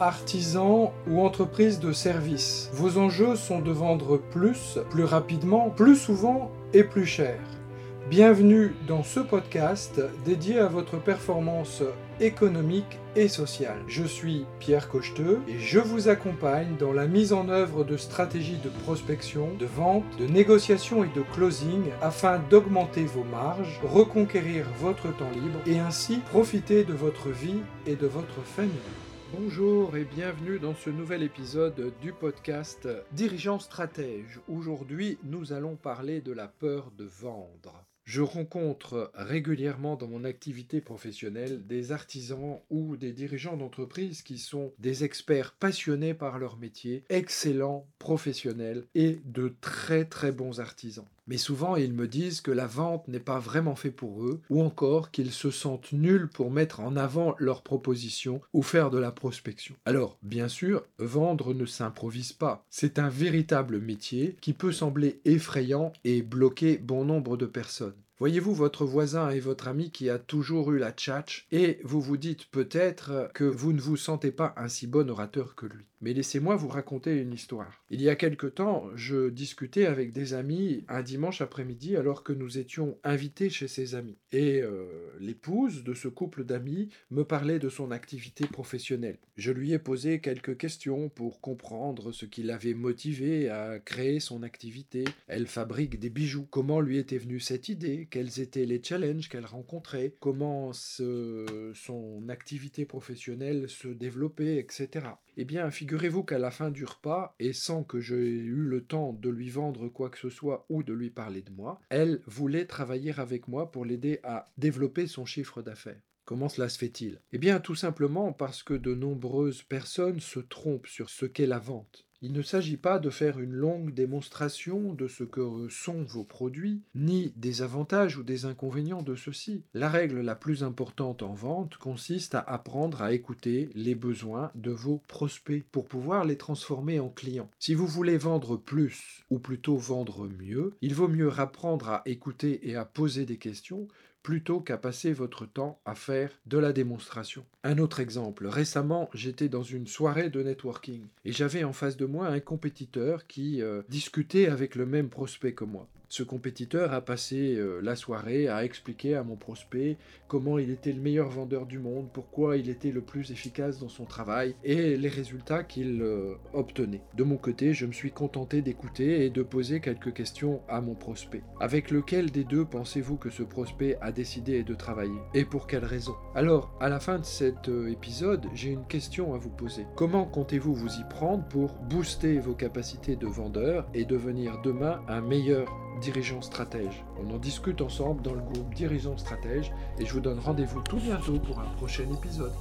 artisan ou entreprise de service. Vos enjeux sont de vendre plus, plus rapidement, plus souvent et plus cher. Bienvenue dans ce podcast dédié à votre performance économique et sociale. Je suis Pierre Cocheteux et je vous accompagne dans la mise en œuvre de stratégies de prospection, de vente, de négociation et de closing afin d'augmenter vos marges, reconquérir votre temps libre et ainsi profiter de votre vie et de votre famille. Bonjour et bienvenue dans ce nouvel épisode du podcast Dirigeant Stratège. Aujourd'hui, nous allons parler de la peur de vendre. Je rencontre régulièrement dans mon activité professionnelle des artisans ou des dirigeants d'entreprise qui sont des experts passionnés par leur métier, excellents professionnels et de très très bons artisans. Mais souvent, ils me disent que la vente n'est pas vraiment fait pour eux, ou encore qu'ils se sentent nuls pour mettre en avant leurs propositions ou faire de la prospection. Alors, bien sûr, vendre ne s'improvise pas. C'est un véritable métier qui peut sembler effrayant et bloquer bon nombre de personnes. Voyez-vous votre voisin et votre ami qui a toujours eu la tchatch et vous vous dites peut-être que vous ne vous sentez pas un si bon orateur que lui. Mais laissez-moi vous raconter une histoire. Il y a quelque temps, je discutais avec des amis un dimanche après-midi alors que nous étions invités chez ses amis. Et euh, l'épouse de ce couple d'amis me parlait de son activité professionnelle. Je lui ai posé quelques questions pour comprendre ce qui l'avait motivé à créer son activité. Elle fabrique des bijoux. Comment lui était venue cette idée? Quels étaient les challenges qu'elle rencontrait Comment son activité professionnelle se développait, etc. Eh bien, figurez-vous qu'à la fin du repas, et sans que j'aie eu le temps de lui vendre quoi que ce soit ou de lui parler de moi, elle voulait travailler avec moi pour l'aider à développer son chiffre d'affaires. Comment cela se fait-il? Eh bien, tout simplement parce que de nombreuses personnes se trompent sur ce qu'est la vente. Il ne s'agit pas de faire une longue démonstration de ce que sont vos produits, ni des avantages ou des inconvénients de ceux-ci. La règle la plus importante en vente consiste à apprendre à écouter les besoins de vos prospects pour pouvoir les transformer en clients. Si vous voulez vendre plus, ou plutôt vendre mieux, il vaut mieux apprendre à écouter et à poser des questions plutôt qu'à passer votre temps à faire de la démonstration. Un autre exemple, récemment j'étais dans une soirée de networking et j'avais en face de moi un compétiteur qui euh, discutait avec le même prospect que moi. Ce compétiteur a passé euh, la soirée à expliquer à mon prospect comment il était le meilleur vendeur du monde, pourquoi il était le plus efficace dans son travail et les résultats qu'il euh, obtenait. De mon côté, je me suis contenté d'écouter et de poser quelques questions à mon prospect. Avec lequel des deux pensez-vous que ce prospect a décidé de travailler Et pour quelle raison? Alors, à la fin de cet euh, épisode, j'ai une question à vous poser. Comment comptez-vous vous y prendre pour booster vos capacités de vendeur et devenir demain un meilleur dirigeant stratège. On en discute ensemble dans le groupe Dirigeant Stratège et je vous donne rendez-vous tout bientôt pour un prochain épisode.